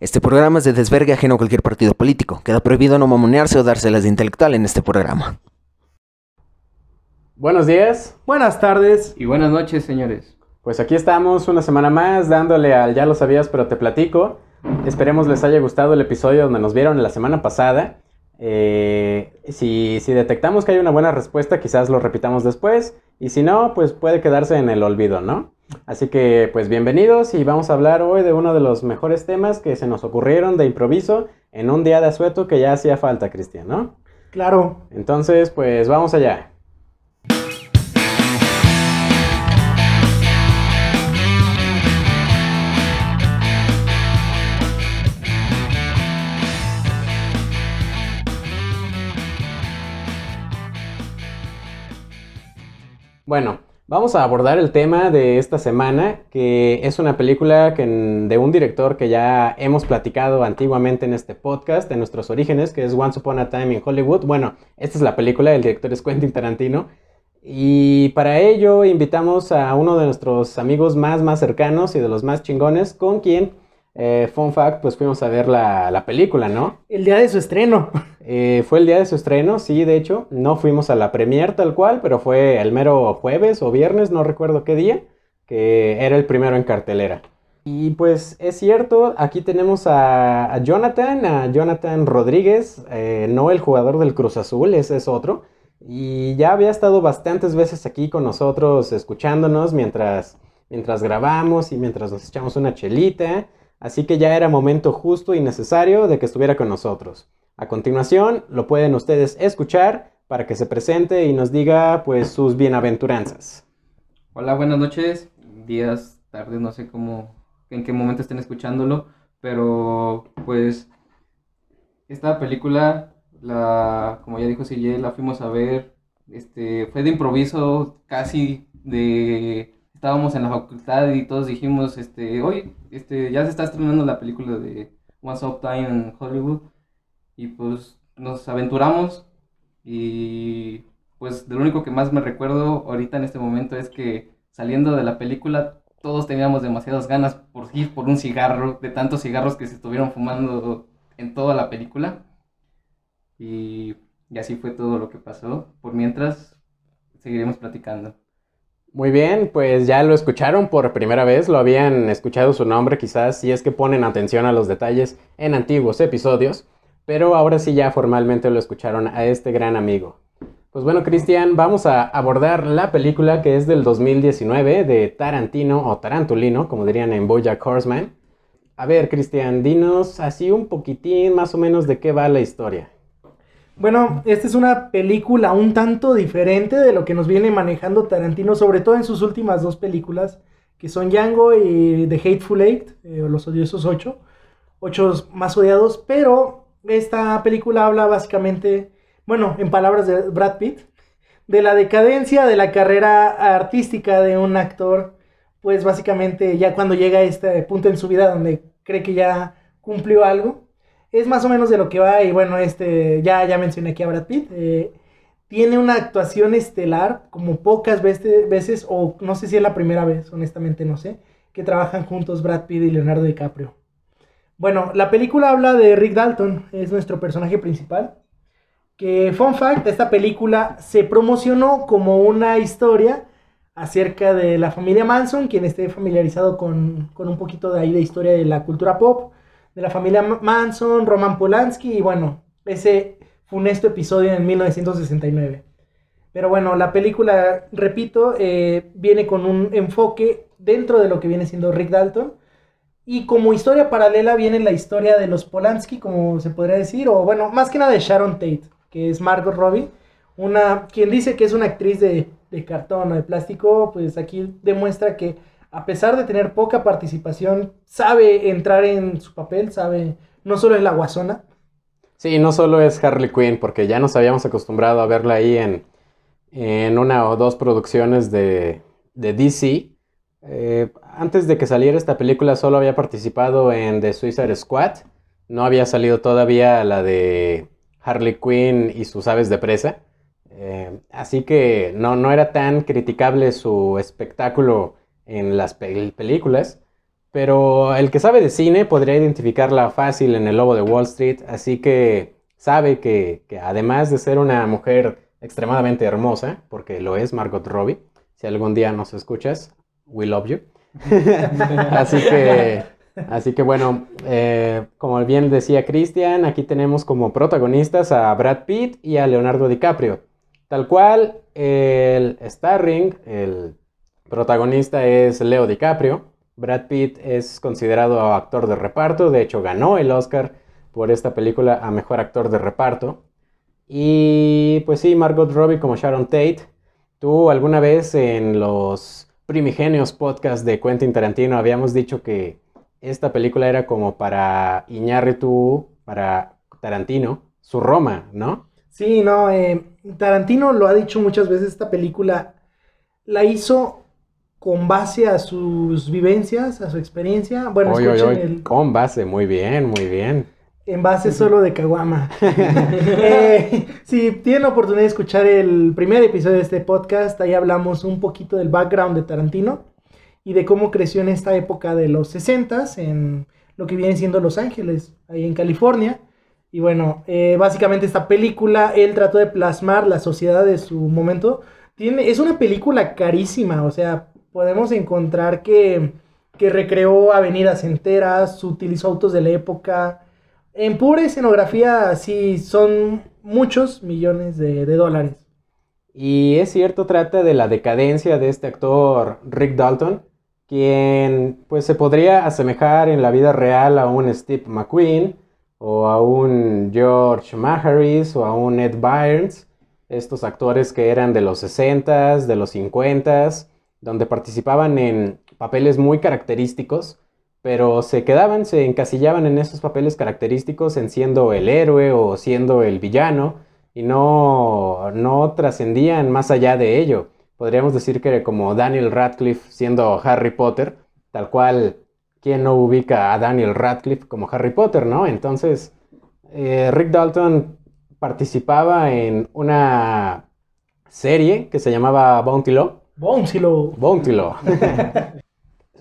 Este programa es de desvergue ajeno a cualquier partido político. Queda prohibido no mamonearse o dárselas de intelectual en este programa. Buenos días. Buenas tardes. Y buenas noches, señores. Pues aquí estamos una semana más dándole al Ya lo sabías, pero te platico. Esperemos les haya gustado el episodio donde nos vieron la semana pasada. Eh, si, si detectamos que hay una buena respuesta, quizás lo repitamos después. Y si no, pues puede quedarse en el olvido, ¿no? Así que, pues bienvenidos y vamos a hablar hoy de uno de los mejores temas que se nos ocurrieron de improviso en un día de asueto que ya hacía falta, Cristian, ¿no? Claro. Entonces, pues vamos allá. Bueno, vamos a abordar el tema de esta semana, que es una película que, de un director que ya hemos platicado antiguamente en este podcast, en nuestros orígenes, que es Once Upon a Time in Hollywood. Bueno, esta es la película, el director es Quentin Tarantino. Y para ello invitamos a uno de nuestros amigos más, más cercanos y de los más chingones, con quien eh, fun fact, pues fuimos a ver la, película, ¿no? El día de su estreno. Eh, fue el día de su estreno, sí, de hecho. No fuimos a la premier tal cual, pero fue el mero jueves o viernes, no recuerdo qué día, que era el primero en cartelera. Y pues es cierto, aquí tenemos a, Jonathan, a Jonathan Rodríguez, eh, no el jugador del Cruz Azul, ese es otro. Y ya había estado bastantes veces aquí con nosotros escuchándonos mientras, mientras grabamos y mientras nos echamos una chelita. Así que ya era momento justo y necesario de que estuviera con nosotros. A continuación, lo pueden ustedes escuchar para que se presente y nos diga pues sus bienaventuranzas. Hola, buenas noches, días, tardes, no sé cómo, en qué momento estén escuchándolo, pero pues esta película, la, como ya dijo CJ, la fuimos a ver, este, fue de improviso, casi de estábamos en la facultad y todos dijimos, este, hoy, este, ya se está estrenando la película de Once Up Time en Hollywood y pues nos aventuramos y pues de lo único que más me recuerdo ahorita en este momento es que saliendo de la película todos teníamos demasiadas ganas por ir por un cigarro, de tantos cigarros que se estuvieron fumando en toda la película y, y así fue todo lo que pasó. Por mientras seguiremos platicando. Muy bien, pues ya lo escucharon por primera vez, lo habían escuchado su nombre quizás si es que ponen atención a los detalles en antiguos episodios, pero ahora sí ya formalmente lo escucharon a este gran amigo. Pues bueno, Cristian, vamos a abordar la película que es del 2019 de Tarantino o Tarantulino, como dirían en Bojack Horseman. A ver, Cristian, dinos así un poquitín más o menos de qué va la historia. Bueno, esta es una película un tanto diferente de lo que nos viene manejando Tarantino, sobre todo en sus últimas dos películas, que son Django y The Hateful Eight, eh, Los Odiosos Ocho, ocho más odiados, pero esta película habla básicamente, bueno, en palabras de Brad Pitt, de la decadencia de la carrera artística de un actor, pues básicamente ya cuando llega a este punto en su vida donde cree que ya cumplió algo, es más o menos de lo que va y bueno, este, ya, ya mencioné aquí a Brad Pitt. Eh, tiene una actuación estelar como pocas veces, veces, o no sé si es la primera vez, honestamente no sé, que trabajan juntos Brad Pitt y Leonardo DiCaprio. Bueno, la película habla de Rick Dalton, es nuestro personaje principal. Que, fun fact, esta película se promocionó como una historia acerca de la familia Manson, quien esté familiarizado con, con un poquito de ahí de historia de la cultura pop de la familia Manson, Roman Polanski y bueno, ese funesto episodio en 1969. Pero bueno, la película, repito, eh, viene con un enfoque dentro de lo que viene siendo Rick Dalton. Y como historia paralela viene la historia de los Polanski, como se podría decir, o bueno, más que nada de Sharon Tate, que es Margot Robbie, una, quien dice que es una actriz de, de cartón o de plástico, pues aquí demuestra que a pesar de tener poca participación, sabe entrar en su papel, sabe, no solo es la guasona. Sí, no solo es Harley Quinn, porque ya nos habíamos acostumbrado a verla ahí en, en una o dos producciones de, de DC. Eh, antes de que saliera esta película solo había participado en The Suicide Squad. No había salido todavía la de Harley Quinn y sus aves de presa. Eh, así que no, no era tan criticable su espectáculo en las películas. pero el que sabe de cine podría identificarla fácil en El Lobo de Wall Street, así que sabe que, que además de ser una mujer extremadamente hermosa, porque lo es Margot Robbie, si algún día nos escuchas, we love you. así que, así que bueno, eh, como bien decía Cristian, aquí tenemos como protagonistas a Brad Pitt y a Leonardo DiCaprio. Tal cual, el starring, el protagonista es Leo DiCaprio. Brad Pitt es considerado actor de reparto, de hecho ganó el Oscar por esta película a mejor actor de reparto. Y pues sí, Margot Robbie como Sharon Tate. Tú alguna vez en los primigenios podcasts de Quentin Tarantino habíamos dicho que esta película era como para Iñárritu, para Tarantino, su Roma, ¿no? Sí, no, eh, Tarantino lo ha dicho muchas veces, esta película la hizo con base a sus vivencias, a su experiencia. Bueno, Oy, escuchen oy, el, Con base, muy bien, muy bien. en base solo de Caguama. Eh, si tienen la oportunidad de escuchar el primer episodio de este podcast, ahí hablamos un poquito del background de Tarantino y de cómo creció en esta época de los 60s en lo que viene siendo Los Ángeles, ahí en California. Y bueno, eh, básicamente esta película, él trató de plasmar la sociedad de su momento. Tiene, es una película carísima, o sea, podemos encontrar que, que recreó avenidas enteras, utilizó autos de la época. En pura escenografía, sí, son muchos millones de, de dólares. Y es cierto, trata de la decadencia de este actor Rick Dalton, quien pues se podría asemejar en la vida real a un Steve McQueen o a un George Maharis o a un Ed Byrnes, estos actores que eran de los 60s, de los 50s, donde participaban en papeles muy característicos, pero se quedaban, se encasillaban en esos papeles característicos en siendo el héroe o siendo el villano y no, no trascendían más allá de ello. Podríamos decir que como Daniel Radcliffe siendo Harry Potter, tal cual, ¿quién no ubica a Daniel Radcliffe como Harry Potter, no? Entonces, eh, Rick Dalton participaba en una serie que se llamaba Bounty Law. Bónsilo. Bounty Law.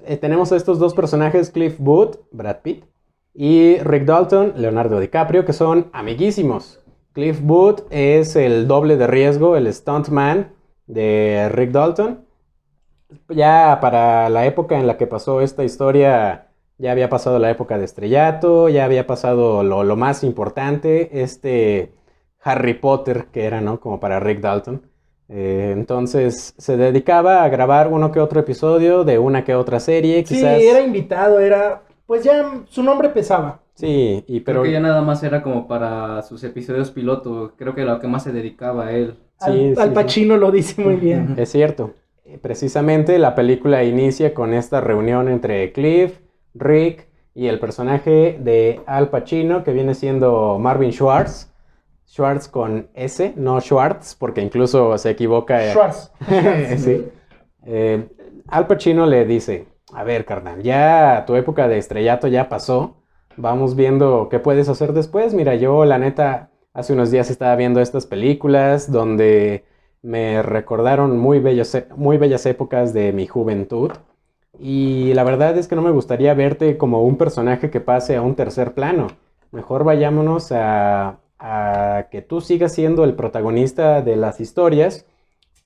Eh, tenemos a estos dos personajes, Cliff Booth, Brad Pitt, y Rick Dalton, Leonardo DiCaprio, que son amiguísimos. Cliff Booth es el doble de riesgo, el stuntman de Rick Dalton. Ya para la época en la que pasó esta historia, ya había pasado la época de estrellato, ya había pasado lo, lo más importante, este Harry Potter que era, ¿no? Como para Rick Dalton. Eh, entonces se dedicaba a grabar uno que otro episodio de una que otra serie, Sí, era invitado, era. Pues ya su nombre pesaba. Sí, y Pero pero que ya nada más era como para sus episodios piloto. Creo que lo que más se dedicaba a él. Al, Sí, Al sí. Pacino lo dice muy bien. es cierto. Eh, Precisamente la película inicia con esta reunión entre Cliff, Rick y el personaje de Al Pacino que viene siendo Marvin Schwartz. Schwartz con S, no Schwartz, porque incluso se equivoca. eh, Schwartz. sí. Eh, Al Pacino le dice, a ver, carnal, ya tu época de estrellato ya pasó. Vamos viendo qué puedes hacer después. Mira, yo la neta, hace unos días estaba viendo estas películas donde me recordaron muy, bellos, e- muy bellas épocas de mi juventud. Y la verdad es que no me gustaría verte como un personaje que pase a un tercer plano. Mejor vayámonos a, a que tú sigas siendo el protagonista de las historias.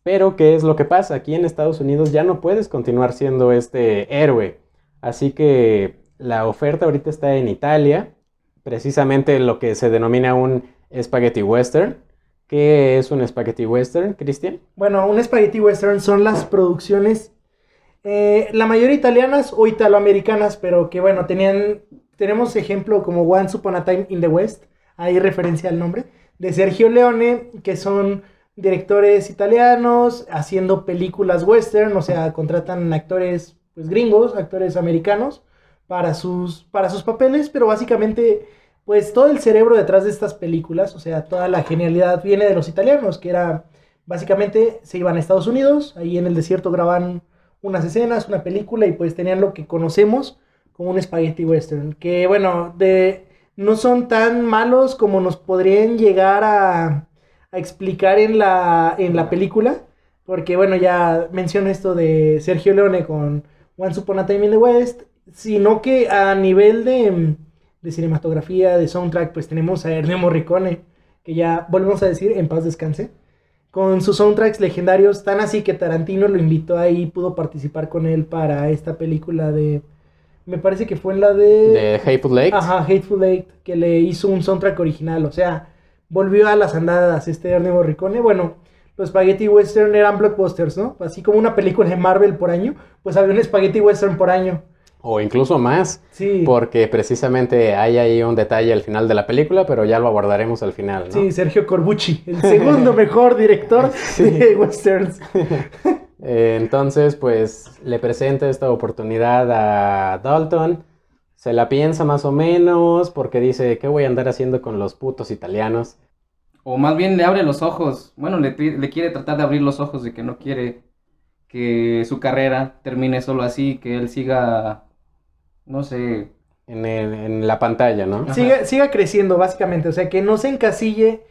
Pero, ¿qué es lo que pasa? Aquí en Estados Unidos ya no puedes continuar siendo este héroe. Así que la oferta ahorita está en Italia, precisamente lo que se denomina un spaghetti western. ¿Qué es un spaghetti western, Cristian? Bueno, un spaghetti western son las producciones, eh, la mayoría italianas o italoamericanas, pero que bueno, tenían, tenemos ejemplo como Once Upon a Time in the West, ahí referencia al nombre, de Sergio Leone, que son directores italianos haciendo películas western, o sea, contratan actores pues gringos, actores americanos para sus para sus papeles, pero básicamente pues todo el cerebro detrás de estas películas, o sea, toda la genialidad viene de los italianos, que era básicamente se iban a Estados Unidos, ahí en el desierto graban unas escenas, una película y pues tenían lo que conocemos como un spaghetti western, que bueno, de no son tan malos como nos podrían llegar a, a explicar en la, en la película, porque bueno, ya menciono esto de Sergio Leone con Once Upon a Time in the West, sino que a nivel de, de cinematografía, de soundtrack, pues tenemos a Ennio Morricone, que ya volvemos a decir, en paz descanse, con sus soundtracks legendarios, tan así que Tarantino lo invitó ahí, pudo participar con él para esta película de... Me parece que fue en la de... De Hateful Eight. Ajá, Hateful Eight, que le hizo un soundtrack original, o sea, volvió a las andadas este Ernest Morricone. Bueno, los Spaghetti Western eran blockbusters, ¿no? Así como una película de Marvel por año, pues había un Spaghetti Western por año. O incluso más. Sí. Porque precisamente hay ahí un detalle al final de la película, pero ya lo abordaremos al final, ¿no? Sí, Sergio Corbucci, el segundo mejor director de westerns. Eh, entonces, pues le presenta esta oportunidad a Dalton. Se la piensa más o menos porque dice, ¿qué voy a andar haciendo con los putos italianos? O más bien le abre los ojos. Bueno, le, quiere tratar de abrir los ojos de que no quiere que su carrera termine solo así, que él siga, no sé, En, el- en la pantalla, ¿no? Siga creciendo, básicamente. O sea, que no se encasille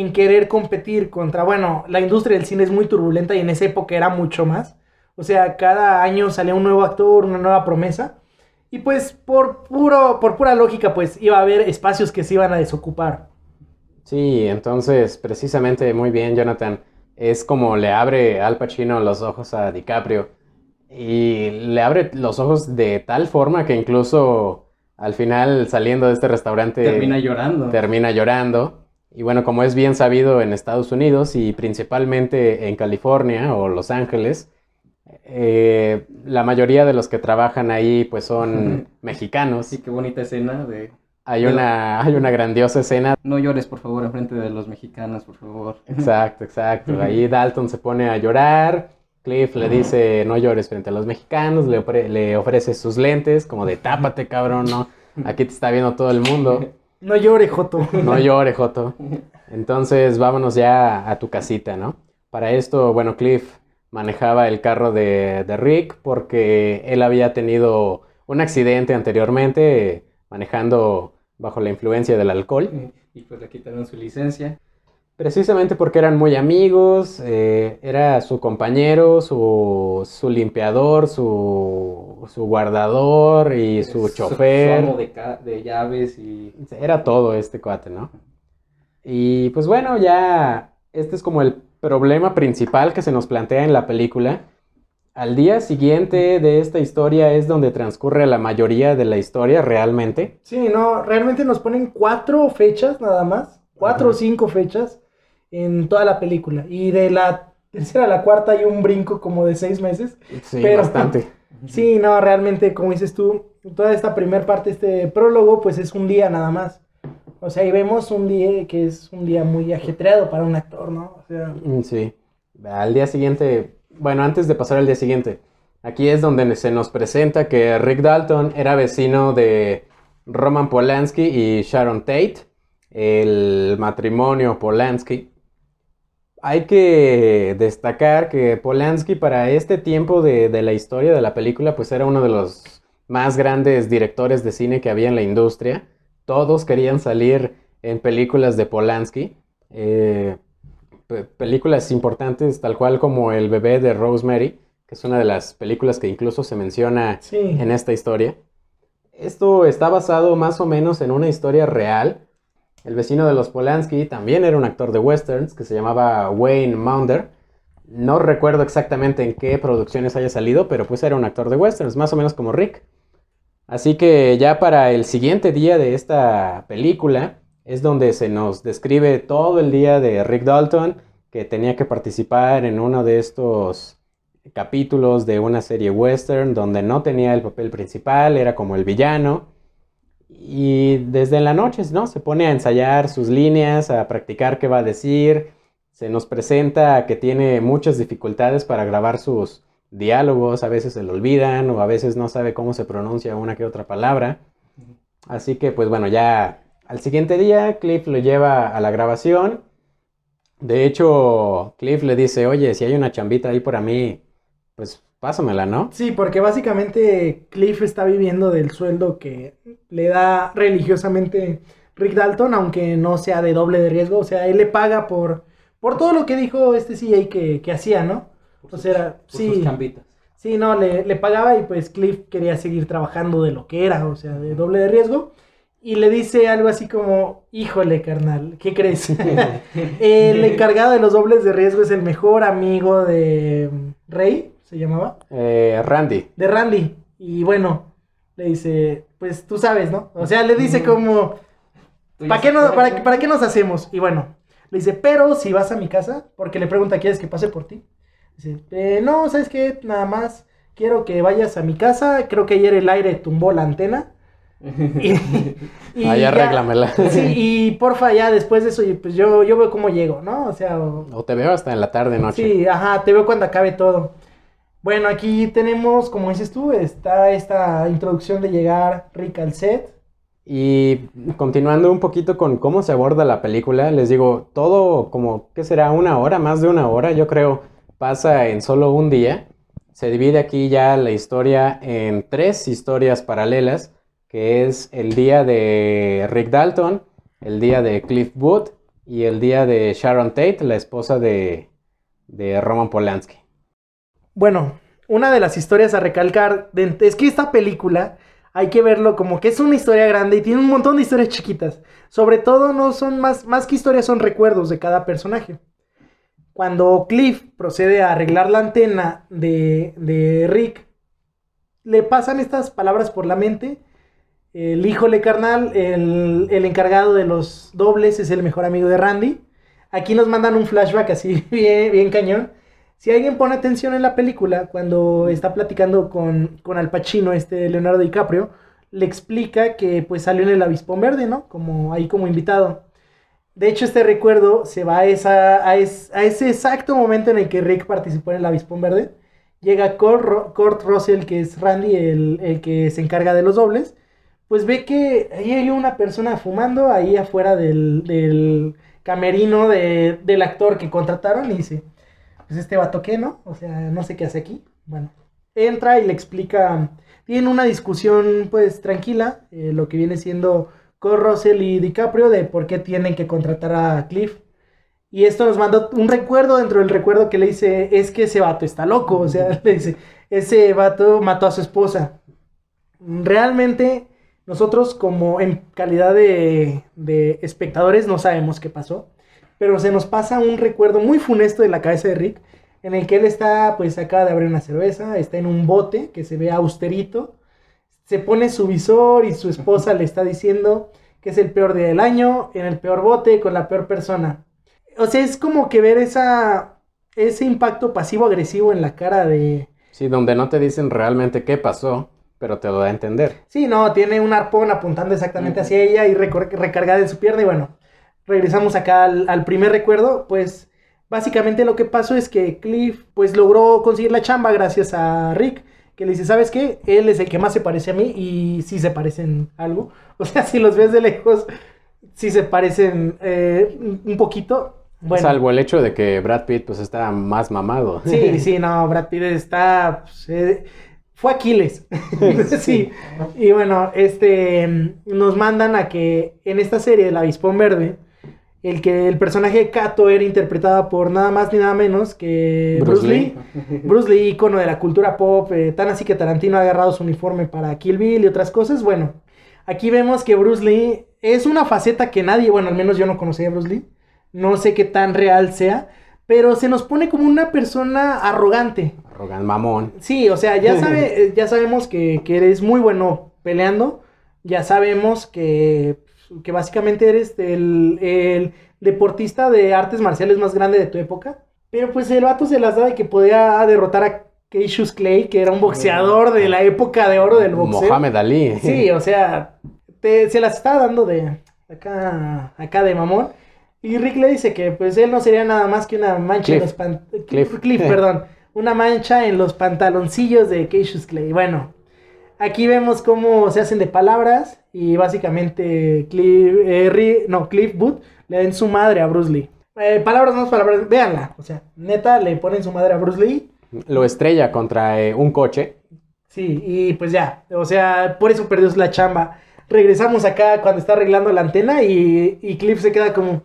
en querer competir contra. Bueno, la industria del cine es muy turbulenta y en esa época era mucho más. O sea, cada año salía un nuevo actor, una nueva promesa. Y pues, por, puro, por pura lógica, pues iba a haber espacios que se iban a desocupar. Sí, entonces, precisamente muy bien, Jonathan. Es como le abre Al Pacino los ojos a DiCaprio. Y le abre los ojos de tal forma que incluso al final, saliendo de este restaurante, termina llorando. termina llorando. Y bueno, como es bien sabido en Estados Unidos y principalmente en California o Los Ángeles, eh, la mayoría de los que trabajan ahí pues son mexicanos. Sí, qué bonita escena de... Hay una, hay una grandiosa escena No llores, por favor, enfrente de los mexicanos, por favor. Exacto, exacto. Ahí Dalton se pone a llorar. Cliff le dice, no llores frente a los mexicanos. Le, ofre- le ofrece sus lentes, como de tápate, cabrón, ¿no? Aquí te está viendo todo el mundo. No llore, Joto. No llore, Joto. Entonces, vámonos ya a tu casita, ¿no? Para esto, bueno, Cliff manejaba el carro de, de Rick porque él había tenido un accidente anteriormente manejando bajo la influencia del alcohol. Y pues le quitaron su licencia. Precisamente porque eran muy amigos, eh, era su compañero, su, su limpiador, su, su guardador y su chofer. amo de, de llaves y... Era todo este cuate, ¿no? Y pues bueno, ya este es como el problema principal que se nos plantea en la película. Al día siguiente de esta historia es donde transcurre la mayoría de la historia realmente. Sí, no, realmente nos ponen cuatro fechas nada más. Cuatro o cinco fechas en toda la película. Y de la tercera a la cuarta hay un brinco como de seis meses. Sí, Pero- bastante. Sí, no, realmente, como dices tú, toda esta primer parte, este prólogo, pues es un día nada más. O sea, y vemos un día que es un día muy ajetreado para un actor, ¿no? O sea, Mm, Sí. Al día siguiente, bueno, antes de pasar al día siguiente, aquí es donde se nos presenta que Rick Dalton era vecino de Roman Polanski y Sharon Tate, el matrimonio Polanski. Hay que destacar que Polanski para este tiempo de, de la historia de la película, pues era uno de los más grandes directores de cine que había en la industria. Todos querían salir en películas de Polanski. Eh, pe- películas importantes, tal cual como El bebé de Rosemary, que es una de las películas que incluso se menciona sí. en esta historia. Esto está basado más o menos en una historia real. El vecino de los Polanski también era un actor de westerns que se llamaba Wayne Maunder. No recuerdo exactamente en qué producciones haya salido, pero pues era un actor de westerns, más o menos como Rick. Así que ya para el siguiente día de esta película es donde se nos describe todo el día de Rick Dalton, que tenía que participar en uno de estos capítulos de una serie western donde no tenía el papel principal, era como el villano. Y desde la noche, ¿no? Se pone a ensayar sus líneas, a practicar qué va a decir. Se nos presenta que tiene muchas dificultades para grabar sus diálogos, a veces se le olvidan o a veces no sabe cómo se pronuncia una que otra palabra. Así que pues bueno, ya al siguiente día Cliff lo lleva a la grabación. De hecho, Cliff le dice, oye, si hay una chambita ahí para mí, pues pásamela, ¿no? Sí, porque básicamente Cliff está viviendo del sueldo que le da religiosamente Rick Dalton, aunque no sea de doble de riesgo. O sea, él le paga por, por todo lo que dijo este CA que, que hacía, ¿no? Por O sus- sea, por sí. sus. Sí, Sí, no, le, le pagaba y pues Cliff quería seguir trabajando de lo que era, o sea, de doble de riesgo. Y le dice algo así como, híjole, carnal, ¿qué crees? el encargado de los dobles de riesgo es el mejor amigo de Rey, se llamaba. Eh, Randy. De Randy. Y bueno, le dice, pues tú sabes, ¿no? O sea, le dice como, ¿para qué, no, para. ¿para qué nos hacemos? Y bueno, le dice, pero si vas a mi casa, porque le pregunta, ¿quieres que pase por ti? Dice, "Eh, no, ¿sabes qué? Nada más quiero que vayas a mi casa. Creo que ayer el aire tumbó la antena. Y, y ya- arréglamela. Sí, y porfa, ya después de eso, y pues yo, yo veo cómo llego, ¿no? O sea, o- O te veo hasta en la tarde, noche. Sí, ajá, te veo cuando acabe todo. Bueno, aquí tenemos, como dices tú, está esta introducción de llegar Rick al set. Y continuando un poquito con cómo se aborda la película, les digo, todo como, ¿qué será? Una hora, más de una hora, yo creo, pasa en solo un día. Se divide aquí ya la historia en tres historias paralelas, que es el día de Rick Dalton, el día de Cliff Booth y el día de Sharon Tate, la esposa de, de Roman Polanski. Bueno, una de las historias a recalcar de- es que esta película hay que verlo como que es una historia grande y tiene un montón de historias chiquitas. Sobre todo no son más, más que historias, son recuerdos de cada personaje. Cuando Cliff procede a arreglar la antena de, de Rick, le pasan estas palabras por la mente. El híjole carnal, el, el encargado de los dobles es el mejor amigo de Randy. Aquí nos mandan un flashback así bien, bien cañón. Si alguien pone atención en la película, cuando está platicando con, con Al Pacino, este Leonardo DiCaprio, le explica que pues salió en el Avispón Verde, ¿no? Como ahí como invitado. De hecho, este recuerdo se va a, es- ese exacto momento en el que Rick participó en el Avispón Verde. Llega Kurt Russell, que es Randy, el, el que se encarga de los dobles. Pues ve que ahí hay una persona fumando ahí afuera del, del camerino de- del actor que contrataron y dice, pues este vato qué, ¿no? O sea, no sé qué hace aquí. Bueno, entra y le explica, tienen una discusión pues tranquila, eh, lo que viene siendo con Russell y DiCaprio de por qué tienen que contratar a Cliff. Y esto nos mandó un recuerdo dentro del recuerdo que le dice, es que ese vato está loco, o sea, le dice, ese vato mató a su esposa. Realmente nosotros como en calidad de, de espectadores no sabemos qué pasó, pero se nos pasa un recuerdo muy funesto de la cabeza de Rick, en el que él está, pues acaba de abrir una cerveza, está en un bote que se ve austerito, se pone su visor y su esposa le está diciendo que es el peor día del año, en el peor bote, con la peor persona. O sea, es como que ver esa, ese impacto pasivo-agresivo en la cara de... Sí, donde no te dicen realmente qué pasó, pero te lo da a entender. Sí, no, tiene un arpón apuntando exactamente hacia ella y recargada en su pierna. Y bueno, regresamos acá al, al primer recuerdo. Pues básicamente lo que pasó es que Cliff pues logró conseguir la chamba gracias a Rick. Que le dice, ¿sabes qué? Él es el que más se parece a mí y sí se parecen algo. O sea, si los ves de lejos, sí se parecen eh, un- poquito. Bueno, Salvo el hecho de que Brad Pitt pues está más mamado. Sí, sí, no, Brad Pitt está. pues, eh, fue Aquiles. sí. Y bueno, este. Nos mandan a que en esta serie, El Avispón Verde, el que el personaje de Kato era interpretado por nada más ni nada menos que Bruce Bruce, Lee. Bruce Lee, icono de la cultura pop, eh, tan así que Tarantino ha agarrado su uniforme para Kill Bill y otras cosas. Bueno, aquí vemos que Bruce Lee es una faceta que nadie, bueno, al menos yo no conocía a Bruce Lee. No sé qué tan real sea, pero se nos pone como una persona arrogante. Arrogante mamón. Sí, o sea, ya, sabe, ya sabemos que, que eres muy bueno peleando. Ya sabemos que, que básicamente eres el, el deportista de artes marciales más grande de tu época. Pero pues el vato se las da de que podía derrotar a Cassius Clay, que era un boxeador de la época de oro del boxeo. Mohamed Ali. Sí, o sea, te- se las está dando de acá, acá de mamón. Y Rick le dice que pues él no sería nada más que una mancha en los Cliff. Cliff, perdón. Una mancha en los pantaloncillos de Cassius Clay. Bueno, aquí vemos cómo se hacen de palabras y básicamente Cliff, eh, Ri- no, Cliff Booth le den su madre a Bruce Lee. Eh, palabras más, palabras, véanla. O sea, neta, le ponen su madre a Bruce Lee. Lo estrella contra eh, un coche. Sí, y pues ya, o sea, por eso perdió la chamba. Regresamos acá cuando está arreglando la antena y, y Cliff se queda como,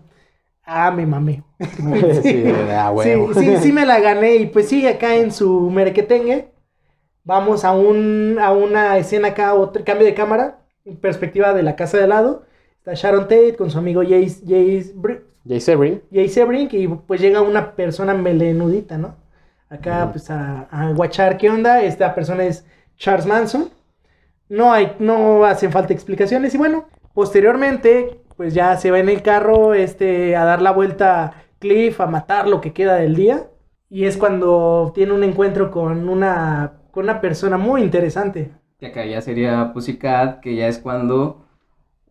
ah, me mamé. Sí. Sí, sí, sí me la gané y pues sigue acá en su merequetengue. Vamos a, un, a una escena acá, otro cambio de cámara, perspectiva de la casa de al lado. Está Sharon Tate con su amigo Jace, Jace, Br- Jay Sebring. Jay Sebring y pues llega una persona melenudita, ¿no? Acá pues a, a guachar qué onda. Esta persona es Charles Manson. No hay, no hacen falta explicaciones y bueno, posteriormente pues ya se va en el carro este a dar la vuelta Cliff a matar lo que queda del día y es cuando tiene un encuentro con una con una persona muy interesante. Que acá ya sería Pussycat, que ya es cuando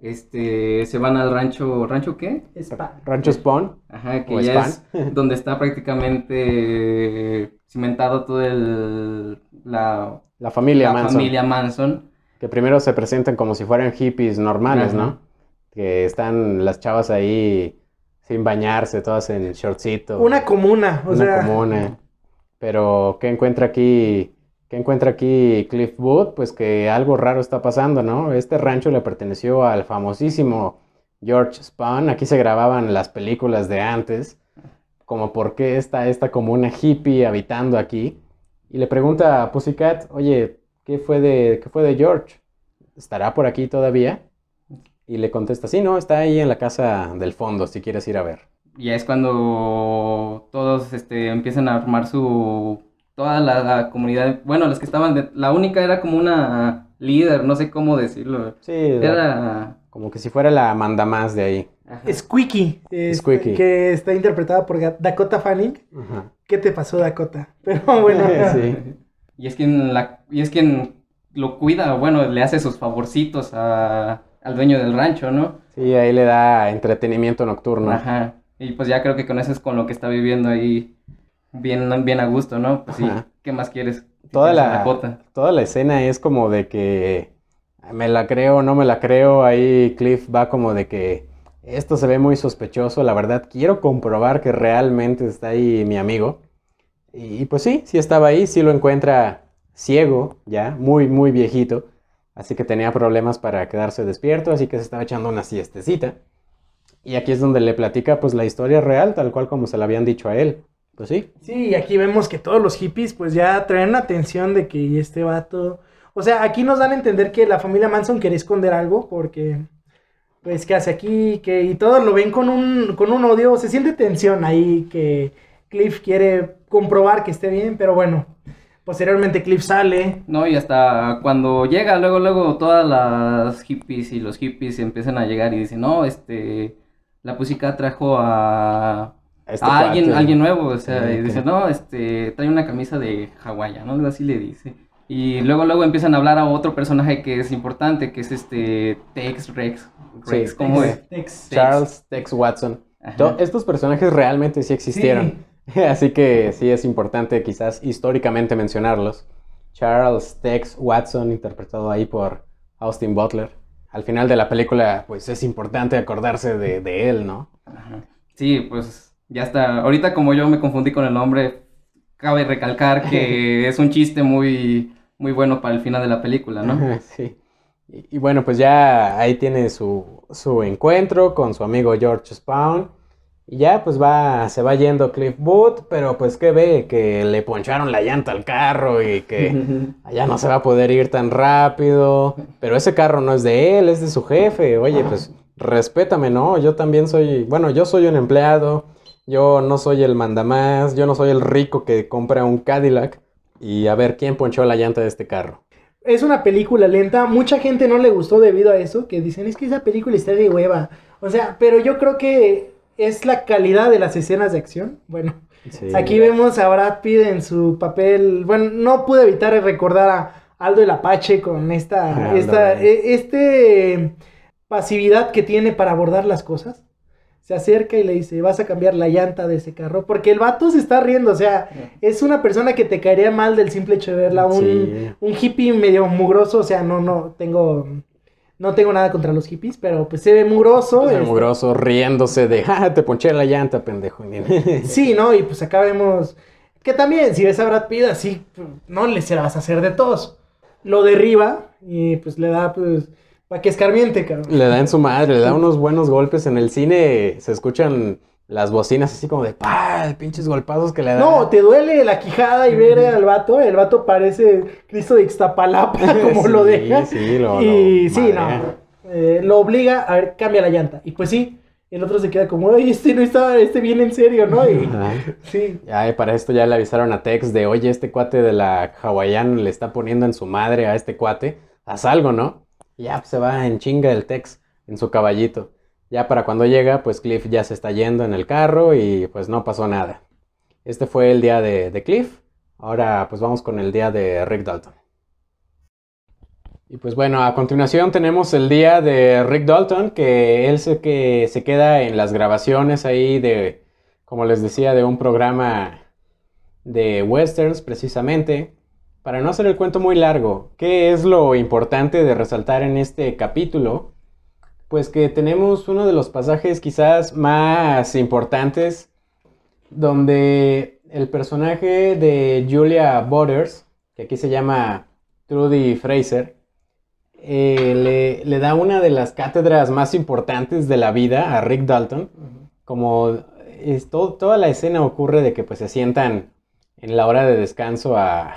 este se van al rancho, ¿rancho qué? Spa. Rancho Spawn. Ajá, que ya Span. es donde está prácticamente cimentado todo el la, La familia la Manson. familia Manson. Que primero se presentan como si fueran hippies normales, Ajá. ¿no? Que están las chavas ahí sin bañarse, todas en shortcito. Una comuna, o una sea, comuna. Pero, ¿qué encuentra aquí? ¿Qué encuentra aquí Cliff Booth? Pues que algo raro está pasando, ¿no? Este rancho le perteneció al famosísimo George Spahn. Aquí se grababan las películas de antes. Como por qué está esta comuna hippie habitando aquí. Y le pregunta a Pussycat, oye, ¿qué fue de, qué fue de George? ¿Estará por aquí todavía? Y le contesta, sí, no, está ahí en la casa del fondo, si quieres ir a ver. Y es cuando todos este, empiezan a armar su... Toda la, la comunidad, bueno, los que estaban, de- la única era como una líder, no sé cómo decirlo. Sí, Era... como que si fuera la mandamás de ahí. ajá. Squeaky, este, Squeaky. que está interpretada por Dakota Fanning. Ajá. ¿Qué te pasó, Dakota? Pero bueno, Sí. Y es quien la, y es quien lo cuida, bueno, le hace sus favorcitos a- al dueño del rancho, ¿no? Sí, ahí le da entretenimiento nocturno. Ajá. Y pues ya creo que con eso es con lo que está viviendo ahí bien, bien a gusto, ¿no? Pues sí, Ajá. ¿qué más quieres? Toda la, toda la escena es como de que me la creo, no me la creo. Ahí Cliff va como de que esto se ve muy sospechoso. La verdad, quiero comprobar que realmente está ahí mi amigo. Y pues sí, sí estaba ahí, sí lo encuentra ciego ya, muy, muy viejito. Así que tenía problemas para quedarse despierto, así que se estaba echando una siestecita. Y aquí es donde le platica pues la historia real, tal cual como se la habían dicho a él. Pues sí, sí, y aquí vemos que todos los hippies pues ya traen atención de que este vato... O sea, aquí nos dan a entender que la familia Manson quería esconder algo porque... Pues, ¿qué hace aquí? Que, y todos lo ven con un, con un odio. Se siente tensión ahí que Cliff quiere comprobar que esté bien, pero bueno. Posteriormente Cliff sale. No, y hasta cuando llega, luego, luego todas las hippies y los hippies empiezan a llegar y dicen, no, este, la Pussycat trajo a, este a alguien, cuate. alguien nuevo, o sea, Sí, y dice, no, este, trae una camisa de Hawái, ¿no? Así le dice. Y luego, luego empiezan a hablar a otro personaje que es importante, que es este Tex Rex. Sí, Rex, ¿cómo Tex. es? Tex. Charles Tex Watson. Ajá. Estos personajes realmente sí existieron. Así que sí es importante quizás históricamente mencionarlos. Charles Tex Watson, interpretado ahí por Austin Butler. Al final de la película, pues es importante acordarse de, de él, ¿no? Ajá. Sí, pues ya está. Ahorita como yo me confundí con el nombre, cabe recalcar que es un chiste muy, muy bueno para el final de la película, ¿no? Sí. Y, y bueno, pues ya ahí tiene su, su encuentro con su amigo George Spawn. Y ya pues va, se va yendo Cliff Booth, pero pues que ve que le poncharon la llanta al carro y que allá no se va a poder ir tan rápido. Pero ese carro no es de él, es de su jefe. Oye, pues respétame, ¿no? Yo también soy, bueno, yo soy un empleado, yo no soy el mandamás, yo no soy el rico que compra un Cadillac. Y a ver, ¿quién ponchó la llanta de este carro? Es una película lenta. Mucha gente no le gustó debido a eso. Que dicen, es que esa película está de hueva. O sea, pero yo creo que es la calidad de las escenas de acción. Bueno, Sí. aquí vemos a Brad Pitt en su papel. Bueno, no pude evitar recordar a Aldo el Apache con esta, Aldo, esta e- este pasividad que tiene para abordar las cosas. Se acerca y le dice, vas a cambiar la llanta de ese carro. Porque el vato se está riendo. O sea, es una persona que te caería mal del simple hecho de verla. Un, Sí. un hippie medio mugroso. O sea, no, no tengo. No tengo nada contra los hippies, pero pues se ve mugroso. Pues el este, mugroso riéndose de, ja, te ponché la llanta, pendejo. Sí, ¿no? Y pues acá vemos que también, si ves a Brad Pitt así, no le se vas a hacer de tos. Lo derriba y pues le da, pues, para que escarmiente, cabrón. Le da en su madre, le da unos buenos golpes. En el cine se escuchan las bocinas así como de ¡pah! pinches golpazos que le dan. No, te duele la quijada y ver al vato. El vato parece Cristo de Ixtapalapa, como lo deja. Sí, lo, y lo sí, no. eh, lo obliga a ver, cambia la llanta. Y pues sí, el otro se queda como, oye, este no está, este viene en serio, ¿no? Y sí, Ya, y para esto ya le avisaron a Tex de, oye, este cuate de la hawaiana le está poniendo en su madre a este cuate, haz algo, ¿no? Y ya se va en chinga el Tex en su caballito. Ya para cuando llega, pues Cliff ya se está yendo en el carro y pues no pasó nada. Este fue el día de, de Cliff. Ahora pues vamos con el día de Rick Dalton. Y pues bueno, a continuación tenemos el día de Rick Dalton, que él se, que se queda en las grabaciones ahí de, como les decía, de un programa de westerns precisamente. Para no hacer el cuento muy largo, ¿qué es lo importante de resaltar en este capítulo? Pues que tenemos uno de los pasajes quizás más importantes donde el personaje de Julia Borders, que aquí se llama Trudy Fraser, eh, le, le da una de las cátedras más importantes de la vida a Rick Dalton. Como es, todo- toda la escena ocurre de que pues se sientan en la hora de descanso a,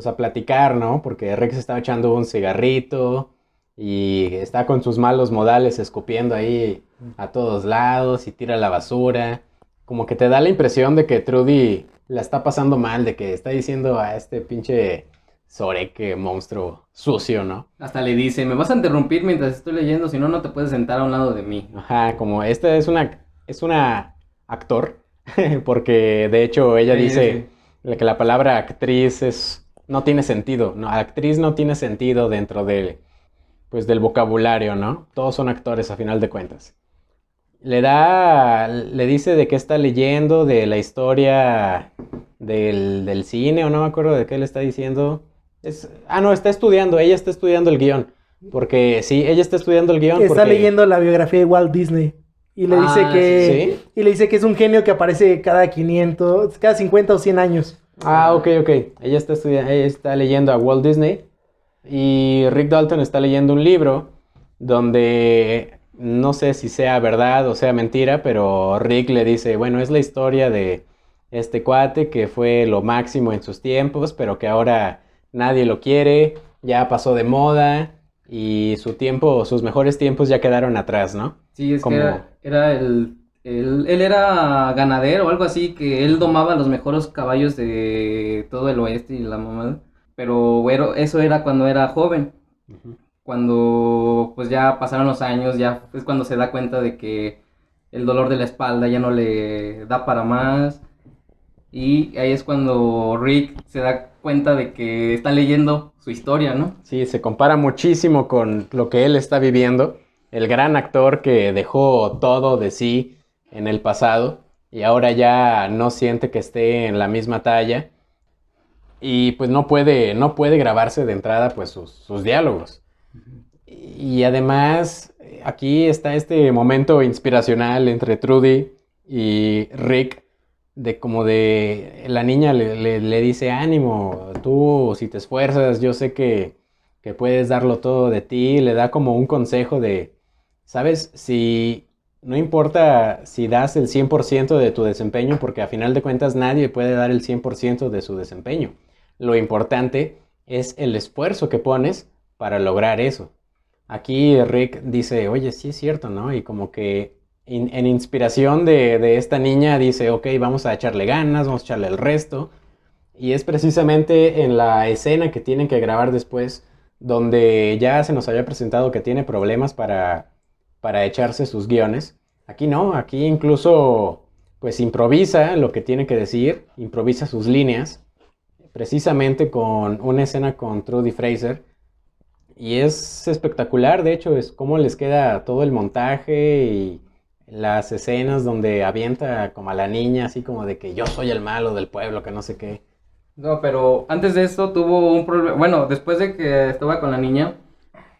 pues, a platicar, ¿no? Porque se estaba echando un cigarrito y está con sus malos modales escupiendo ahí a todos lados y tira la basura. Como que te da la impresión de que Trudy la está pasando mal, de que está diciendo a este pinche Soreque monstruo sucio, ¿no? Hasta le dice, me vas a interrumpir mientras estoy leyendo, si no, no te puedes sentar a un lado de mí. Ajá, como esta es una, es una actor, porque de hecho ella Sí, dice que la palabra actriz es, no tiene sentido, no, actriz no tiene sentido dentro de, pues, del vocabulario, ¿no? Todos son actores a final de cuentas. Le da, le dice de qué está leyendo, de la historia del, del cine, o no me acuerdo de qué le está diciendo. Es, ah, no, está estudiando, ella está estudiando el guion. Porque sí, ella está estudiando el guion. está porque- leyendo la biografía de Walt Disney. Y le Ah, dice que. ¿sí? Y le dice que es un genio que aparece cada 500, cada 50 o 100 años. Ah, ok, ok. Ella está, estudia- ella está leyendo a Walt Disney y Rick Dalton está leyendo un libro donde no sé si sea verdad o sea mentira, pero Rick le dice, bueno, es la historia de este cuate que fue lo máximo en sus tiempos, pero que ahora nadie lo quiere, ya pasó de moda y su tiempo, sus mejores tiempos ya quedaron atrás, ¿no? Sí, es Como- que era, era el, el- Él era ganadero o algo así, que él domaba los mejores caballos de todo el oeste y la mamá. Pero bueno, eso era cuando era joven. Cuando pues ya pasaron los años, ya es cuando se da cuenta de que el dolor de la espalda ya no le da para más. Y ahí es cuando Rick se da cuenta de que está leyendo su historia, ¿no? Sí, se compara muchísimo con lo que él está viviendo. El gran actor que dejó todo de sí en el pasado y ahora ya no siente que esté en la misma talla y pues no puede, no puede grabarse de entrada pues sus, sus diálogos. Y además aquí está este momento inspiracional entre Trudy y Rick de como de la niña le, le- le dice ánimo, tú si te esfuerzas, yo sé que, que puedes darlo todo de ti, le da como un consejo de, sabes, si no importa si das el 100% de tu desempeño, porque a final de cuentas nadie puede dar el 100% de su desempeño. Lo importante es el esfuerzo que pones para lograr eso. Aquí Rick dice, oye, sí es cierto, ¿no? Y como que en inspiración de, de esta niña dice, ok, vamos a echarle ganas, vamos a echarle el resto. Y es precisamente en la escena que tienen que grabar después, donde ya se nos había presentado que tiene problemas para, para echarse sus guiones. Aquí no, aquí incluso pues improvisa lo que tiene que decir, improvisa sus líneas, precisamente con una escena con Trudy Fraser. Y es espectacular, de hecho, es cómo les queda todo el montaje y las escenas donde avienta como a la niña, así como de que yo soy el malo del pueblo, que no sé qué. No, pero antes de esto tuvo un problema. Bueno, después de que estaba con la niña,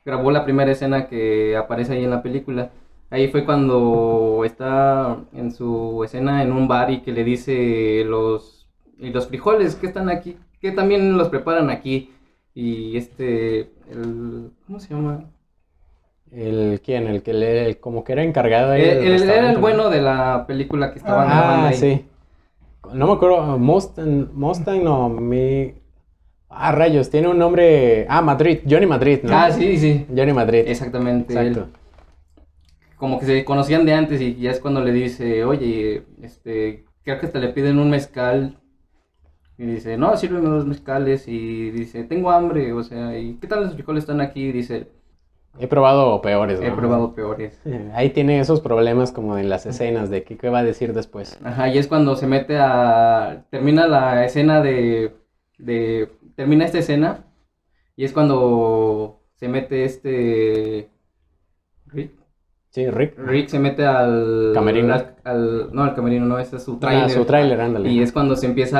grabó la primera escena que aparece ahí en la película. Ahí fue cuando está en su escena en un bar y que le dice los, y los frijoles que están aquí, que también los preparan aquí. Y este, el, ¿cómo se llama? El, ¿Quién? El que le, como que era encargado ahí. Él, él era el bueno de la película que estaban grabando Ah, ahí. sí. No me acuerdo, Mustang, Mustang no, mi... Ah, rayos, tiene un nombre... Ah, Madrid, Johnny Madrid, ¿no? Ah, sí, sí. Johnny Madrid. Exactamente. Exacto. él. como que se conocían de antes y ya es cuando le dice, oye, este, creo que te le piden un mezcal. Y dice, no, sírveme dos mezcales. Y dice, tengo hambre, o sea, ¿y qué tal los frijoles están aquí? Y dice, He probado peores, ¿no? he probado peores. Ahí tiene esos problemas como en las escenas de que, qué va a decir después. Ajá, y es cuando se mete a... Termina la escena de... de termina esta escena y es cuando se mete este... Rick, Sí, Rick. Rick se mete al... Camerino. al- al- no, al camerino, no, ese es su Ah, tráiler. su tráiler, ándale. Y es cuando se empieza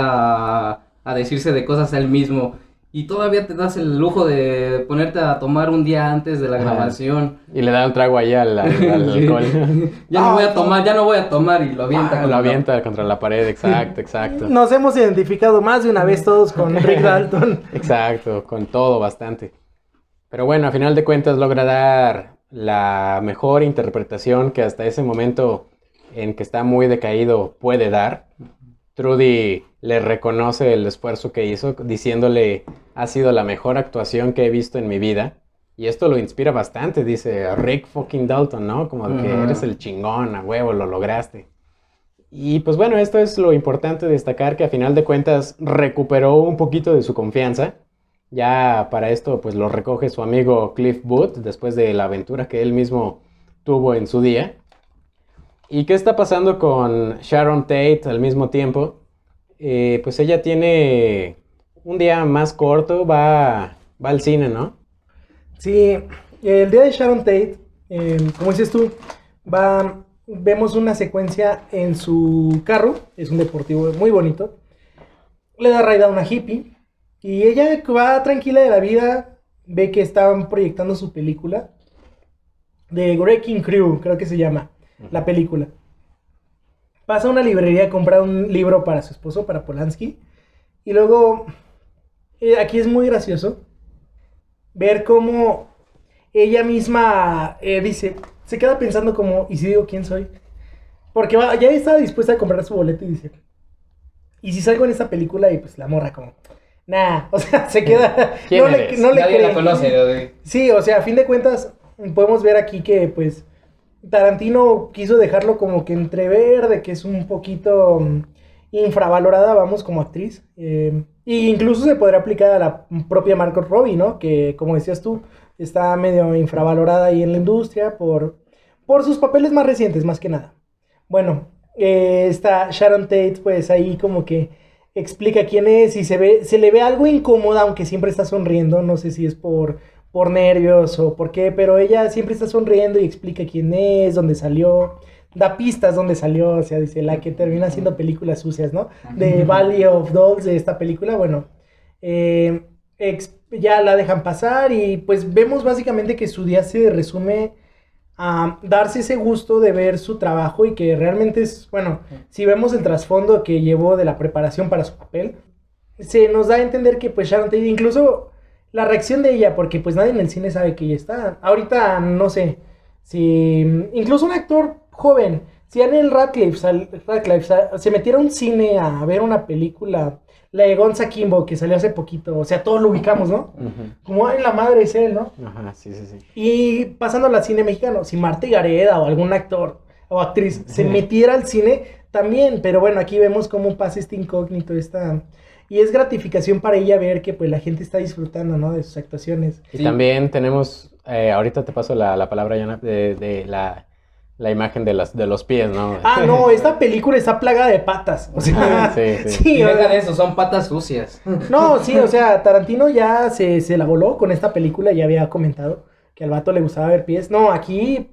a, a decirse de cosas a él mismo. Y todavía te das el lujo de ponerte a tomar un día antes de la Ajá. grabación. Y le da un trago ahí al, al- al Sí. alcohol. Ya no voy a tomar, ya no voy a tomar. Y lo avienta. Ah, contra lo la- avienta contra la pared, exacto, exacto. Nos hemos identificado más de una vez todos con Rick Dalton. Exacto, con todo bastante. Pero bueno, a final de cuentas logra dar la mejor interpretación que hasta ese momento en que está muy decaído puede dar. Trudy le reconoce el esfuerzo que hizo, diciéndole ha sido la mejor actuación que he visto en mi vida. Y esto lo inspira bastante, dice Rick fucking Dalton, ¿no? Como de que eres el chingón, a huevo, lo lograste. Y pues bueno, esto es lo importante de destacar que a final de cuentas recuperó un poquito de su confianza. Ya para esto pues lo recoge su amigo Cliff Booth después de la aventura que él mismo tuvo en su día. ¿Y qué está pasando con Sharon Tate al mismo tiempo? Eh, pues ella tiene un día más corto, va, va al cine, ¿no? Sí, el día de Sharon Tate, eh, como dices tú, va, vemos una secuencia en su carro, es un deportivo muy bonito, le da raid a una hippie y ella va tranquila de la vida, ve que estaban proyectando su película de Wrecking Crew, creo que se llama la película. Pasa a una librería a comprar un libro para su esposo, para Polanski, y luego, eh, aquí es muy gracioso, ver cómo ella misma eh, dice, se queda pensando como, ¿y si digo quién soy? Porque va- ya estaba dispuesta a comprar su boleto y dice, ¿y si salgo en esta película? Y pues la morra como, nah, o sea, se queda, ¿Quién no le, no le Nadie cree. la conoce. Sí, o sea, a fin de cuentas, podemos ver aquí que, pues, Tarantino quiso dejarlo como que entrever de que es un poquito mm, infravalorada, vamos, como actriz. Eh, y incluso se podría aplicar a la propia Margot Robbie, ¿no? Que, como decías tú, está medio infravalorada ahí en la industria por, por sus papeles más recientes, más que nada. Bueno, eh, está Sharon Tate, pues ahí como que explica quién es y se ve, se le ve algo incómoda, aunque siempre está sonriendo. No sé si es por, por nervios o por qué, pero ella siempre está sonriendo y explica quién es, dónde salió, da pistas dónde salió, o sea, dice la que termina haciendo películas sucias, ¿no? De Valley of Dolls, de esta película, bueno, eh, ya la dejan pasar y pues vemos básicamente que su día se resume a darse ese gusto de ver su trabajo y que realmente es, bueno, si vemos el trasfondo que llevó de la preparación para su papel, se nos da a entender que pues Sharon Tate, incluso la reacción de ella, porque pues nadie en el cine sabe que ella está. Ahorita no sé si incluso un actor joven, si Daniel Radcliffe, sal- Radcliffe se metiera a un cine a ver una película, la de Gonza Kimbo que salió hace poquito, o sea, todos lo ubicamos, ¿no? Como en la madre es él, ¿no? Ajá, sí, sí, sí. Y pasando al cine mexicano, si Marta Gareda o algún actor o actriz se metiera al cine, también, pero bueno, aquí vemos cómo pasa este incógnito, esta... Y es gratificación para ella ver que pues la gente está disfrutando, ¿no? De sus actuaciones. Y Sí. también tenemos, eh, ahorita te paso la, la palabra, Yana, de, de la, la imagen de, las, de los pies, ¿no? Ah, no, esta película está plagada de patas. O sea, Sí, sí. sí, Y o sea, eso, son patas sucias. No, sí, o sea, Tarantino ya se, se la voló con esta película, ya había comentado que al vato le gustaba ver pies. No, aquí...